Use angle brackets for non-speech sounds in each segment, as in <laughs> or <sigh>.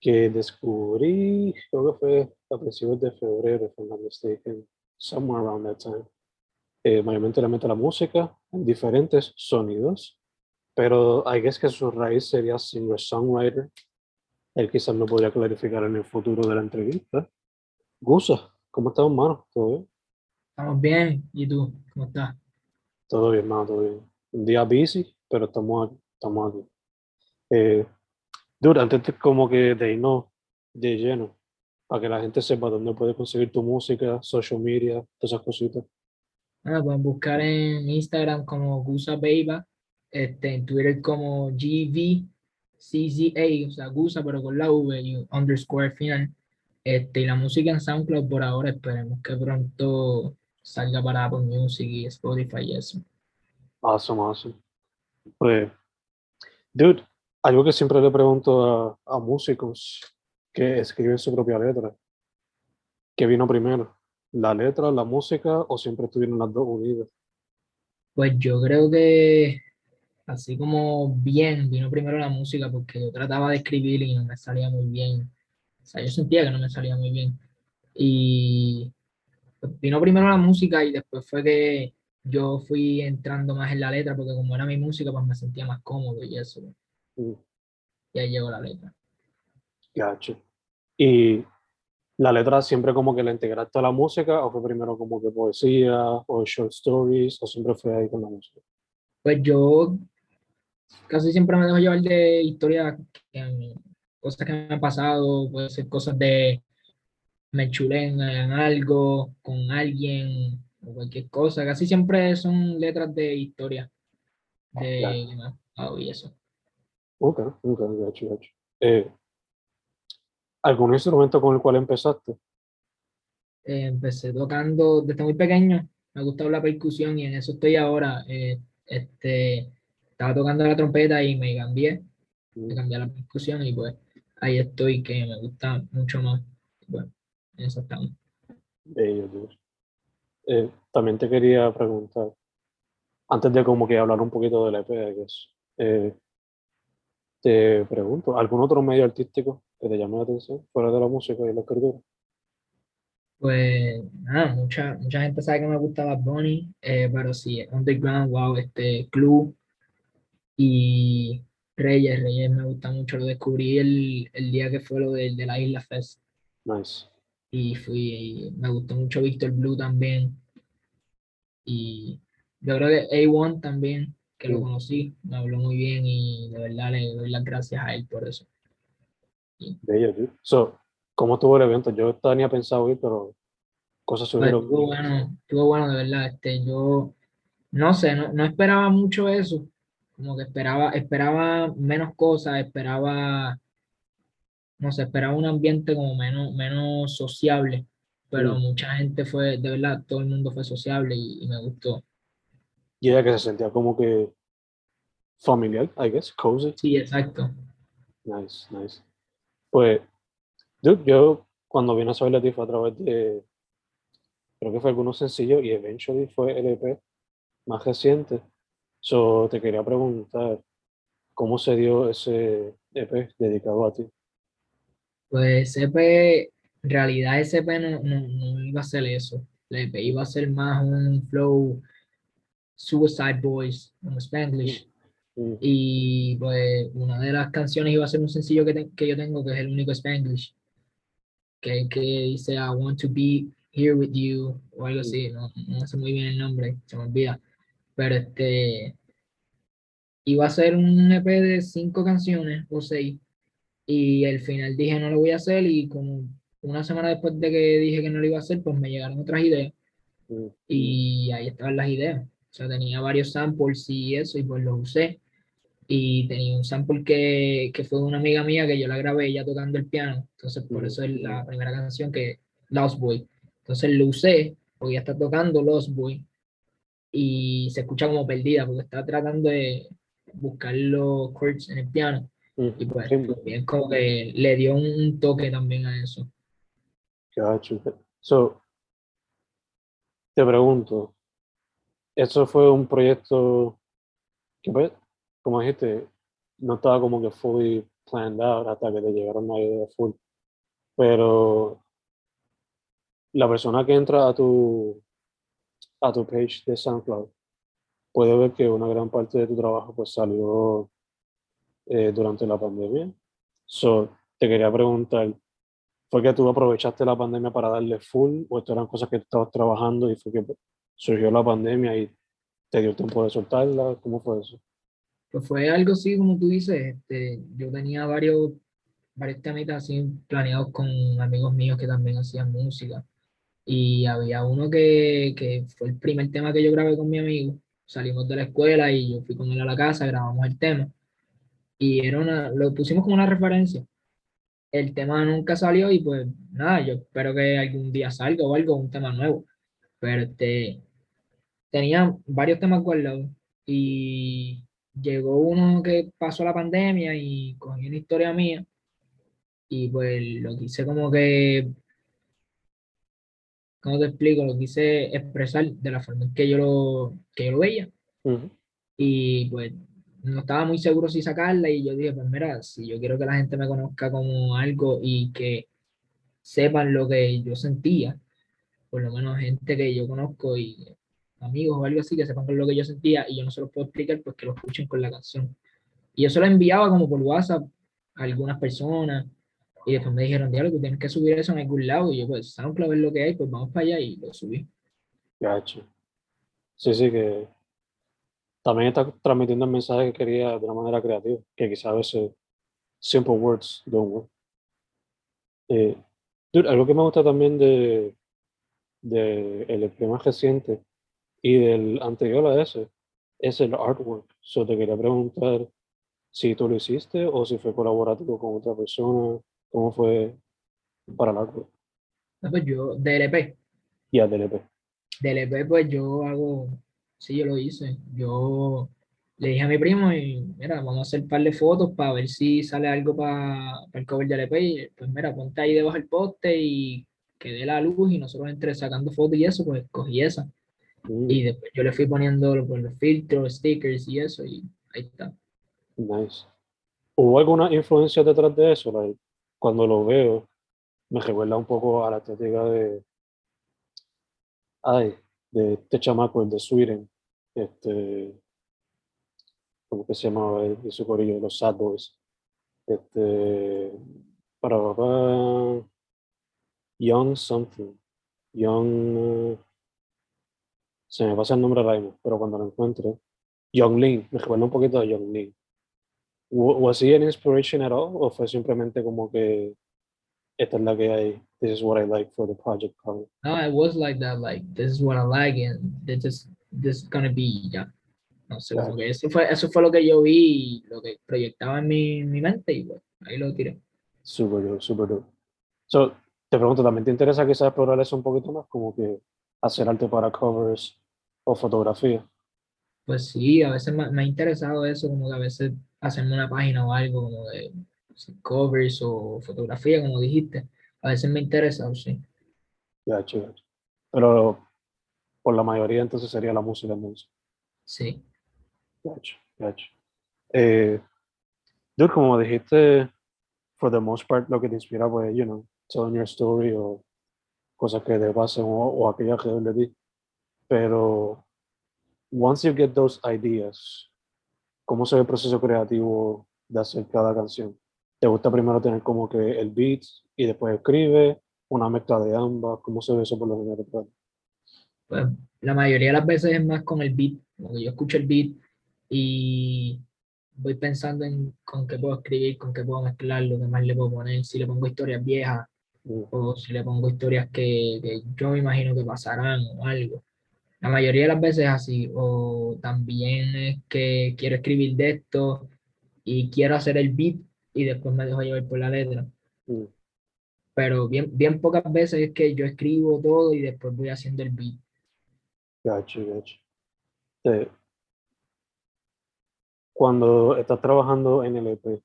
que descubrí, creo que fue a principios de febrero, if I'm not mistaken, somewhere around that time. Eh, mayormente le mete la música en diferentes sonidos, pero I guess que su raíz sería singer-songwriter. Él quizás me podría clarificar en el futuro de la entrevista. Gusa, ¿cómo estás, hermano? ¿Todo bien? Estamos bien. ¿Y tú? ¿Cómo estás? Todo bien, hermano, todo bien. Un día busy, pero estamos aquí. Estamos aquí. Eh, dude, antes de, como que de irnos de lleno, para que la gente sepa dónde puede conseguir tu música, social media, todas esas cositas. Ah, pueden buscar en Instagram como Gusa Beiba, este, en Twitter como GVCZA, o sea, Gusa, pero con la V y un underscore final. Este, y la música en SoundCloud por ahora, esperemos que pronto salga para Apple Music y Spotify y eso. Awesome, awesome. Pues, dude, algo que siempre le pregunto a, a músicos que escriben su propia letra, ¿qué vino primero? ¿La letra, la música o siempre estuvieron las dos unidas? Pues yo creo que así como bien vino primero la música porque yo trataba de escribir y no me salía muy bien. O sea, yo sentía que no me salía muy bien. Y vino primero la música y después fue que yo fui entrando más en la letra porque como era mi música pues me sentía más cómodo y eso. Mm, Y ahí llegó la letra. Gotcha. ¿Y la letra siempre como que la integraste a la música o fue primero como que poesía o short stories o siempre fue ahí con la música? Pues yo casi siempre me dejo llevar de historias, cosas que me han pasado, puede ser cosas de me chulé en, algo, con alguien, o cualquier cosa. Casi siempre son letras de historia, de Claro. pasado y eso. Ok, ok, gotcha, gotcha. Eh, ¿Algún instrumento con el cual empezaste? Eh, empecé tocando desde muy pequeño, me gustaba la percusión y en eso estoy ahora. Eh, este, estaba tocando la trompeta y me cambié, me Mm, cambié la percusión y pues ahí estoy, que me gusta mucho más. Bueno, en eso estamos. bello, dude. Eh, también te quería preguntar, antes de como que hablar un poquito del EP, guess, eh, te pregunto, ¿algún otro medio artístico que te llame la atención fuera de la música y la escritura? Pues nada, mucha, mucha gente sabe que me gusta Bad Bunny, eh, pero sí, Underground, wow, este Club y Reyes, Reyes me gusta mucho, lo descubrí el, el día que fue lo de, de la Isla Fest Nice. y fui, y me gustó mucho Víctor Blue también y yo creo que A1 también, que lo conocí, me habló muy bien y de verdad le doy las gracias a él por eso. Bello, dude. So, ¿cómo estuvo el evento? Yo tenía pensado ir, pero cosas Pues, surgieron. estuvo bueno, estuvo bueno de verdad. Este, yo no sé, no, no esperaba mucho eso. Como que esperaba, esperaba menos cosas, esperaba, no sé, esperaba un ambiente como menos, menos sociable. Pero Mm. mucha gente fue, de verdad, todo el mundo fue sociable y, y me gustó. Y ella que se sentía como que familiar, I guess, cozy. Sí, exacto. Nice, nice. Pues, dude, yo cuando vine a saber de ti fue a través de, creo que fue algunos sencillos y eventually fue el EP más reciente. So, te quería preguntar, ¿cómo se dio ese EP dedicado a ti? Pues EP, en realidad ese EP no, no, no iba a ser eso. El EP iba a ser más un flow Suicide Boys en Spanglish. Mm, Y pues una de las canciones iba a ser un sencillo que, te- que yo tengo, que es el único Spanglish, que, que dice I want to be here with you o algo así, no, no sé muy bien el nombre, se me olvida. Pero este iba a ser un EP de cinco canciones o seis, y al final dije no lo voy a hacer, y como una semana después de que dije que no lo iba a hacer, pues me llegaron otras ideas, mm, y ahí estaban las ideas. Sea, tenía varios samples y eso, y pues los usé. Y tenía un sample que, que fue de una amiga mía que yo la grabé ella tocando el piano. Entonces, por eso es la primera canción que Lost Boy. Entonces lo usé, porque ella está tocando Lost Boy. Y se escucha como perdida, porque está tratando de buscar los chords en el piano. mm. Y pues, Sí, también como que le dio un toque también a eso. Gacho. So, te pregunto, ¿eso fue un proyecto que, pues, como dijiste, no estaba como que fully planned out hasta que te llegaron la idea full? Pero la persona que entra a tu, a tu page de SoundCloud puede ver que una gran parte de tu trabajo pues salió eh, durante la pandemia. So, te quería preguntar, ¿Fue que tú aprovechaste la pandemia para darle full o esto eran cosas que estabas trabajando y fue que surgió la pandemia y te dio tiempo de soltarla? ¿Cómo fue eso? Pues fue algo así como tú dices, este, yo tenía varios, varios temitas así planeados con amigos míos que también hacían música. Y había uno que, que fue el primer tema que yo grabé con mi amigo. Salimos de la escuela y yo fui con él a la casa, grabamos el tema. Y era una, lo pusimos como una referencia. El tema nunca salió y pues nada, yo espero que algún día salga o algo, un tema nuevo. Pero este, tenía varios temas guardados. Y llegó uno que pasó la pandemia y cogí una historia mía. Y pues lo quise como que, ¿cómo te explico? Lo quise expresar de la forma en que yo lo, que yo lo veía. Ujú, y pues no estaba muy seguro si sacarla. Y yo dije, pues mira, si yo quiero que la gente me conozca como algo y que sepan lo que yo sentía, por lo menos gente que yo conozco y amigos o algo así, que sepan lo que yo sentía y yo no se los puedo explicar, pues que lo escuchen con la canción. Y yo se lo enviaba como por WhatsApp a algunas personas y después me dijeron, diablo, tú tienes que subir eso en algún lado y yo pues SoundCloud es lo que hay, pues vamos para allá y lo subí. Gacho. Sí, sí, que también está transmitiendo el mensaje que quería de una manera creativa, que quizás a veces simple words don't work. Eh, algo que me gusta también de, de el EP más reciente y del anterior a ese es el artwork. So te quería preguntar si tú lo hiciste o si fue colaborativo con otra persona, cómo fue para el artwork Ah, Pues yo, del EP, y al del EP. del EP pues yo hago, sí, yo lo hice. Yo le dije a mi primo y mira, vamos a hacer un par de fotos para ver si sale algo para el cover del EP. Y pues mira, ponte ahí debajo del poste y que dé la luz y nosotros entre sacando fotos y eso, pues cogí esa. Mm, Y después yo le fui poniendo los, los filtros, stickers y eso y ahí está. Nice. ¿Hubo alguna influencia detrás de eso? Like, cuando lo veo, me recuerda un poco a la estética de, ay, de este chamaco, el de Sweden, este, ¿cómo que se llamaba? El de su corillo, los Sad Boys. Este, para papá, Young something, Young, se me pasa el nombre ahora mismo, pero cuando lo encuentre, Young Lin, me recuerda un poquito a Young Lin. Wa- ¿Was he an inspiration at all? ¿O fue simplemente como que esta es la que hay? This is what I like for the project cover. No, it was like that, like, this is what I like and this is, this is gonna be, ya. No sé, como Claro. que eso fue, eso fue lo que yo vi lo que proyectaba en mi, mi mente y pues ahí lo tiré. Super dope, super dope. So, te pregunto, ¿también te interesa quizás explorar eso un poquito más? Como que hacer arte para covers o fotografía. Pues sí, a veces me, me ha interesado eso, como que a veces hacerme una página o algo, como de covers o fotografía, como dijiste. A veces me interesa, sí. Gacho, gacho. Pero por la mayoría entonces sería la música entonces. Sí. Gacho, gacho. Eh, dude, como dijiste, for the most part, lo que te inspira, pues, you know, telling your story o cosas que te pasen o, o aquellas que de ti. Pero, once you get those ideas, ¿cómo se ve el proceso creativo de hacer cada canción? ¿Te gusta primero tener como que el beat y después escribe? ¿Una mezcla de ambas? ¿Cómo se ve eso por lo general? Pues la mayoría de las veces es más con el beat, que yo escucho el beat y voy pensando en con qué puedo escribir, con qué puedo mezclar, lo que más le puedo poner, si le pongo historias viejas Mm, o si le pongo historias que, que yo me imagino que pasarán o algo. La mayoría de las veces es así, o también es que quiero escribir de esto y quiero hacer el beat y después me dejo llevar por la letra. mm, Pero bien, bien pocas veces es que yo escribo todo y después voy haciendo el beat. Gacho, gacho. Te- cuando estás trabajando en el EP,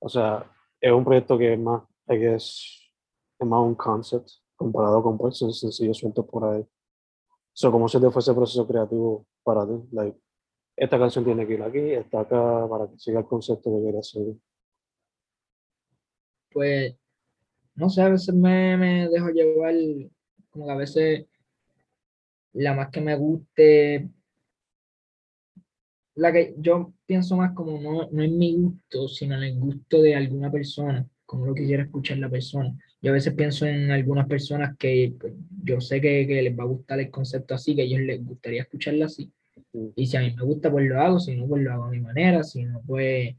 o sea, es un proyecto que es más, I guess, es más un concept comparado con pues, sen- sencillos sueltos por ahí. So, ¿cómo se te fue ese proceso creativo para ti? Like, esta canción tiene que ir aquí, está acá, para que siga el concepto que quieres hacer. Pues, no sé, a veces me, me dejo llevar, como que a veces la más que me guste, la que yo pienso más como no, no en mi gusto, sino en el gusto de alguna persona, como lo quisiera escuchar la persona. Yo a veces pienso en algunas personas que pues, yo sé que, que les va a gustar el concepto así, que a ellos les gustaría escucharlo así. Y si a mí me gusta, pues lo hago, si no, pues lo hago a mi manera, si no, pues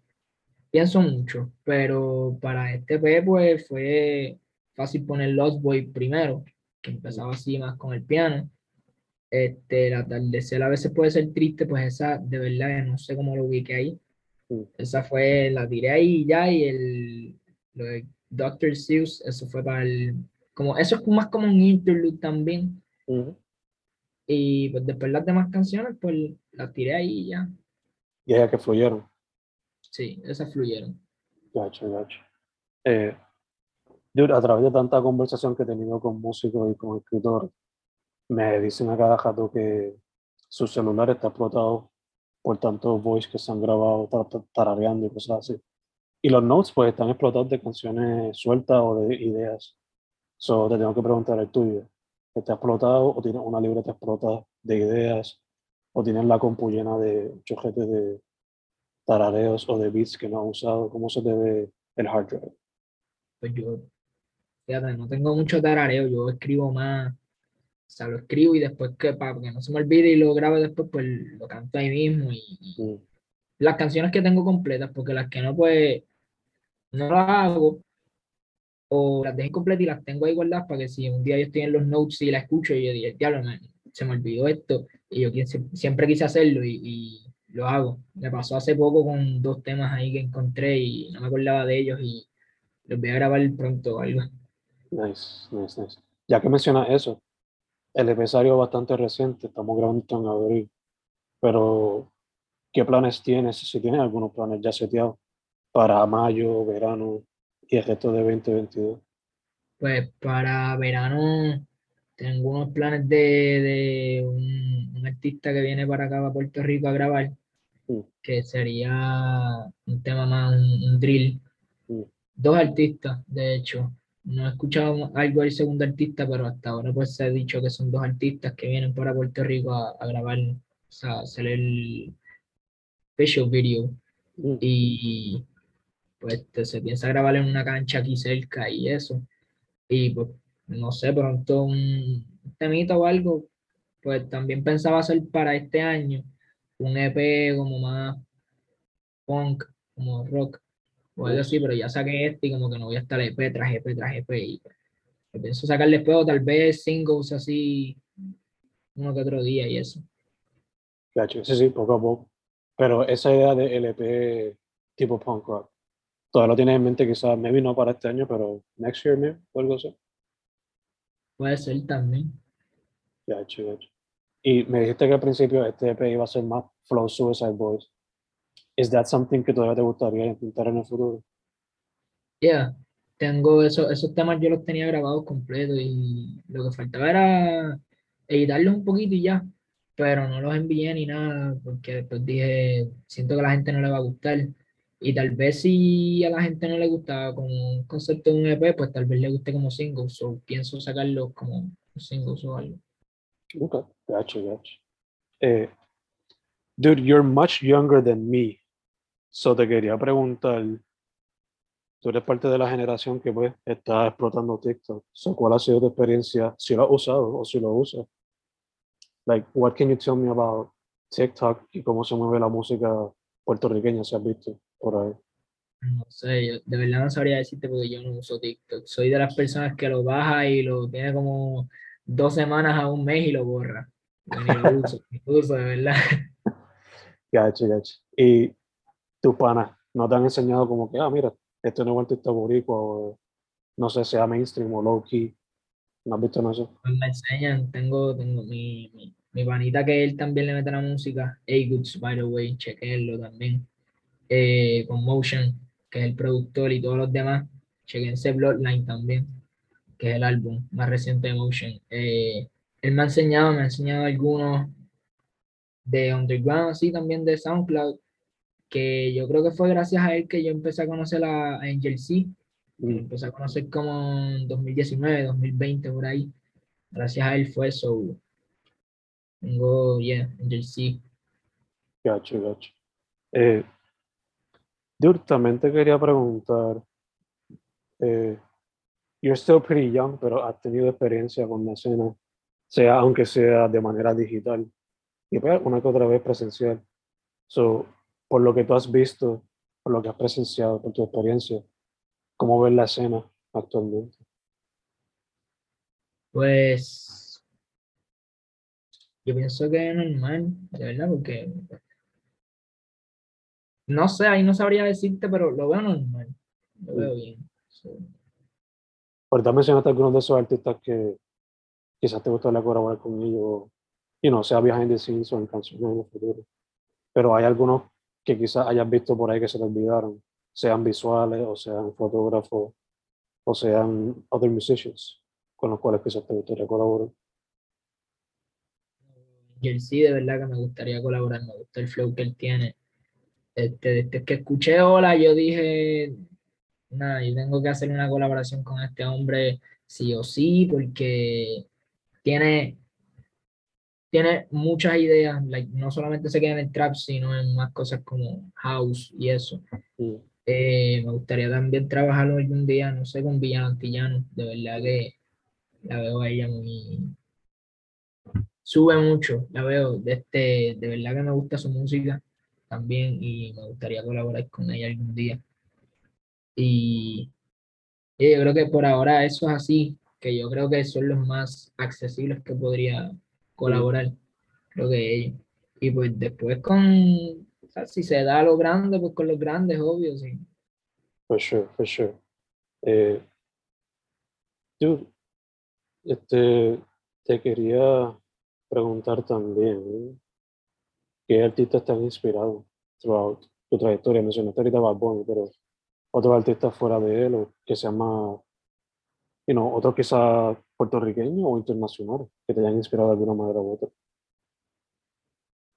pienso mucho. Pero para este P, pues fue fácil poner Lost Boy primero, que empezaba así más con el piano. Este, el atardecer a veces puede ser triste, pues esa de verdad no sé cómo lo ubiqué ahí. Esa fue, la tiré ahí ya, y el lo de Dr. Seuss, eso fue para el, como, eso es más como un interlude también. ujú. Y pues después las demás canciones, pues las tiré ahí y ya. Y es que fluyeron. Sí, esas fluyeron. Gacho, gacho. Eh, dude, a través de tanta conversación que he tenido con músicos y con escritores, me dicen a cada rato que su celular está explotado por tantos voice que se han grabado tar- tar- tarareando y cosas así. Y los notes pues están explotados de canciones sueltas o de ideas. So, te tengo que preguntar el tuyo. ¿Está explotado o tienes una libreta explotada de ideas? ¿O tienes la compu llena de chojetes de tarareos o de beats que no has usado? ¿Cómo se te ve el hard drive? Pues yo, fíjate, no tengo mucho tarareo, yo escribo más, o sea, lo escribo y después que para que no se me olvide y lo grabe después, pues lo canto ahí mismo y, y Mm, las canciones que tengo completas, porque las que no, pues no las hago o las dejo completas y las tengo ahí guardadas para que si un día yo estoy en los notes y la escucho y yo digo, diablo, man, se me olvidó esto y yo siempre quise hacerlo y, y lo hago. Me pasó hace poco con dos temas ahí que encontré y no me acordaba de ellos y los voy a grabar pronto o algo. Nice, nice, nice. Ya que mencionas eso, el EP salió bastante reciente, estamos grabando en abril, pero ¿qué planes tienes? Si tienes algunos planes ya seteados para mayo, verano y el resto de 2022. Pues para verano tengo unos planes de, de un, un artista que viene para acá, para Puerto Rico a grabar, Mm. que sería un tema más, un, un drill. Mm. Dos artistas, de hecho. No he escuchado algo del segundo artista, pero hasta ahora pues se ha dicho que son dos artistas que vienen para Puerto Rico a, a grabar, o sea, hacer el visual video. Mm, Y pues este, se piensa grabar en una cancha aquí cerca y eso. Y pues, no sé, pronto un temita o algo, pues también pensaba hacer para este año un EP como más punk, como rock o algo así, pero ya saqué este y como que no voy a estar EP tras EP tras EP y pienso sacar después o tal vez singles así uno que otro día y eso. gacho. Sí, sí, poco a poco. Pero esa idea de LP tipo punk rock, todavía lo tienes en mente quizás, maybe no para este año, pero next year maybe, o algo así. Puede ser también. Gacho, gacho. Y me dijiste que al principio este EP iba a ser más Flow Suicide Boys. is that something que todavía te gustaría intentar en el futuro? Yeah, tengo eso, esos temas yo los tenía grabados completos y lo que faltaba era editarlos un poquito y ya, pero no los envié ni nada porque después dije, siento que a la gente no le va a gustar y tal vez si a la gente no le gustaba como un concepto de un EP, pues tal vez le guste como singles o pienso sacarlos como singles o algo. Okay, gotcha, gotcha. Eh, dude, you're much younger than me. So te quería preguntar, tú eres parte de la generación que pues está explotando TikTok. So, ¿Cuál ha sido tu experiencia? Si lo has usado o si lo usas. Like, what can you tell me about TikTok y cómo se mueve la música puertorriqueña, si has visto por ahí? No sé, yo de verdad no sabría decirte porque yo no uso TikTok. Soy de las personas que lo baja y lo tiene como dos semanas a un mes y lo borra. Yo ni lo uso, ni lo uso de verdad. <laughs> Gacho, gacho. Y tus panas no te han enseñado como que, ah, mira, este nuevo artista boricua o no sé, sea mainstream o low key. ¿No has visto eso? Pues me enseñan, tengo, tengo mi, mi, mi panita que él también le mete la música, A-Goods, by the way, chequenlo también, eh, con Motion, que es el productor y todos los demás, chequense Bloodline también, que es el álbum más reciente de Motion. Eh, él me ha enseñado, me ha enseñado algunos de Underground, así también de SoundCloud, que yo creo que fue gracias a él que yo empecé a conocer a Angel C. Mm, Empecé a conocer como en 2019, 2020, por ahí. Gracias a él fue eso. Tengo, yeah, Angel C. Gacho, gacho. Eh, dude, también te quería preguntar, eh, you're still pretty young, pero has tenido experiencia con la escena, sea aunque sea de manera digital y pues una que otra vez presencial. So, por lo que tú has visto, por lo que has presenciado, por tu experiencia, ¿cómo ves la escena actualmente? Pues yo pienso que es normal, de verdad, porque no sé, ahí no sabría decirte, pero lo veo normal, lo veo bien. So, Ahorita mencionaste algunos de esos artistas que quizás te gustaría colaborar con ellos, y no sea behind the scenes o en canciones en el futuro. Pero hay algunos que quizás hayas visto por ahí que se te olvidaron, sean visuales o sean fotógrafos o sean other musicians con los cuales quizás te gustaría colaborar. Jersey, de verdad que me gustaría colaborar, me gusta el flow que él tiene. Este, desde que escuché Hola, yo dije, nada, yo tengo que hacer una colaboración con este hombre sí o sí, porque tiene, tiene muchas ideas, like, no solamente se queda en el trap, sino en más cosas como house y eso. Eh, me gustaría también trabajarlo algún día, no sé, con Villano Antillano, de verdad que la veo a ella muy... Sube mucho, la veo, de, este, de verdad que me gusta su música también y me gustaría colaborar con ella algún día. Y, y yo creo que por ahora eso es así, que yo creo que son los más accesibles que podría colaborar, creo que ellos. Y pues después con, o sea, si se da lo grande, pues con los grandes, obvio, sí. For sure, for sure. Eh, dude, este, te quería preguntar también, ¿qué artistas te han inspirado throughout tu trayectoria? Mencionaste ahorita Bad Bunny, pero otros artistas fuera de él, o que sean más, you know, otros quizás puertorriqueños o internacionales, que te hayan inspirado de alguna manera u otra.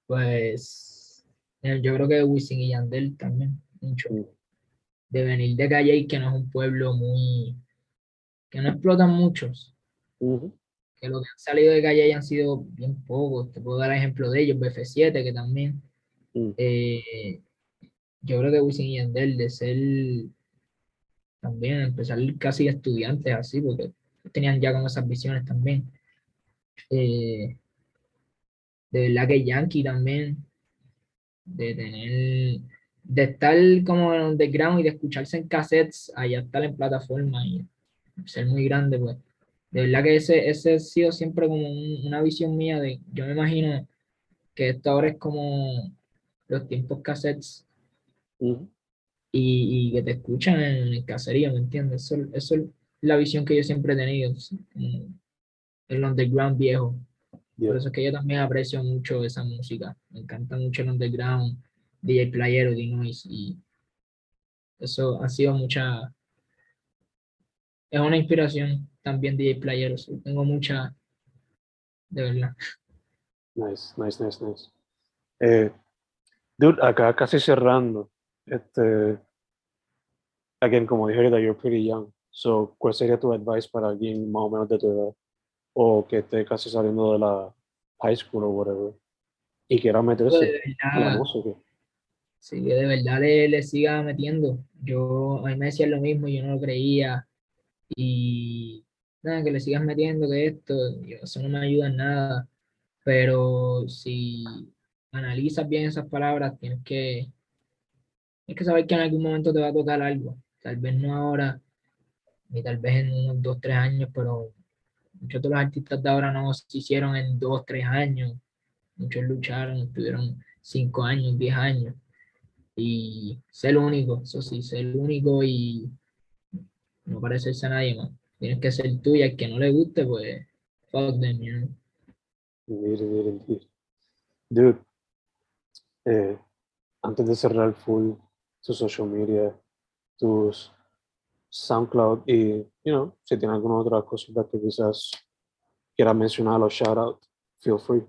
Pues eh, yo creo que Wisin y Yandel también, mucho. Mm. De venir de Calle, que no es un pueblo muy, que no explotan muchos, Ujú, que los que han salido de Calle han sido bien pocos. Te puedo dar ejemplo de ellos, BF7, que también. mm, eh, yo creo que Wisin y Yandel, de ser también, empezar casi estudiantes así, porque tenían ya como esas visiones también. Eh, de verdad que Yankee también, de tener, de estar como en underground y de escucharse en cassettes, allá estar en plataforma y ser muy grande, pues. De verdad que ese, ese ha sido siempre como un- una visión mía de, yo me imagino que esto ahora es como los tiempos cassettes ujú. y, y que te escuchan en el caserío, ¿me entiendes? Eso, eso es la visión que yo siempre he tenido, ¿sí? el underground viejo. Yeah. Por eso es que yo también aprecio mucho esa música. Me encanta mucho el underground, DJ Playero, D-Noise, y eso ha sido mucha, es una inspiración también DJ Playero, so tengo mucha, de verdad. Nice, nice, nice, nice. Eh, dude, acá casi cerrando. Este, again, como dije ahorita, you're pretty young. So, ¿cuál sería tu advice para alguien más o menos de tu edad? O que esté casi saliendo de la high school o whatever. Y quiera meterse la verdad, música. sí, que de verdad le, le siga metiendo. Yo, a mí me decían lo mismo, yo no lo creía, y nada, que le sigas metiendo que esto, yo, eso no me ayuda en nada, pero si analizas bien esas palabras, tienes que, tienes que saber que en algún momento te va a tocar algo, tal vez no ahora, ni tal vez en unos dos, tres años, pero muchos de los artistas de ahora no se hicieron en dos, tres años, muchos lucharon, estuvieron cinco años, diez años, y ser único, eso sí, ser único y no parecerse a nadie más. Tienes que ser al que no le guste, pues, fuck them, you know. Dude, eh, antes de cerrar full tu social media, tus SoundCloud y, you know, si tienes alguna otra cosita que quizás quieras mencionar o shout out, feel free.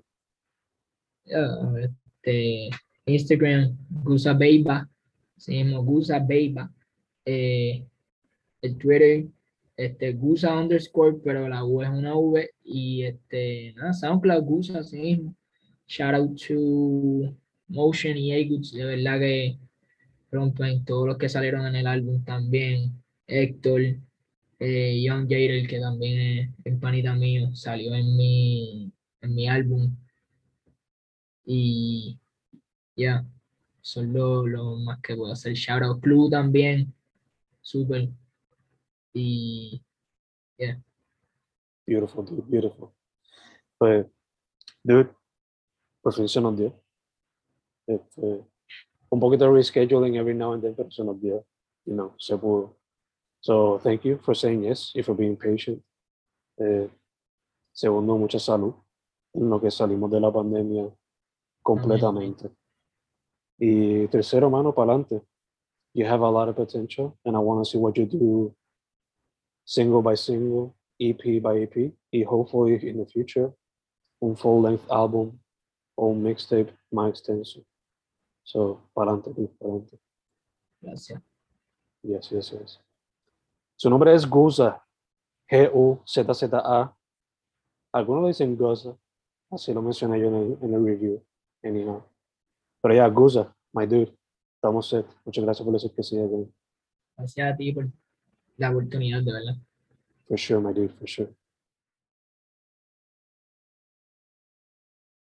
Este, Instagram, Gusa Beiba, se llama Gusa Beiba. Eh, el Twitter, este, Gusa underscore, pero la U es una V. Y este, nada, SoundCloud, Gusa, así mismo. Shout out to Motion y A-Goods, de verdad que rompen todos los que salieron en el álbum también. Héctor, eh, Young Jader, que también es, es panita mío, salió en mi, en mi álbum. Y ya, son lo, lo más que puedo hacer. Shout out Club también, súper. Y yeah, Beautiful, dude, beautiful. Pues, dude, se nos dio. Este, un poquito de rescheduling every now and then, pero se nos dio. You know, se pudo. So, thank you for saying yes y for being patient. Eh, segundo, mucha salud en lo que salimos de la pandemia completamente. Y tercero, mano, para adelante. You have a lot of potential, and I want to see what you do single by single, EP by EP, y hopefully in the future, un full length album o un mixtape más extenso. So, para adelante, para adelante. gracias. Yes, yes, yes. Su nombre es Guza, G-U-Z-Z-A. Algunos le dicen Guza, así lo mencioné yo en el, en el review. Anyhow. Pero ya, Guza, my dude, estamos set. Muchas gracias por decir que sí. Gracias a ti por la oportunidad, de verdad. For sure, my dude, for sure.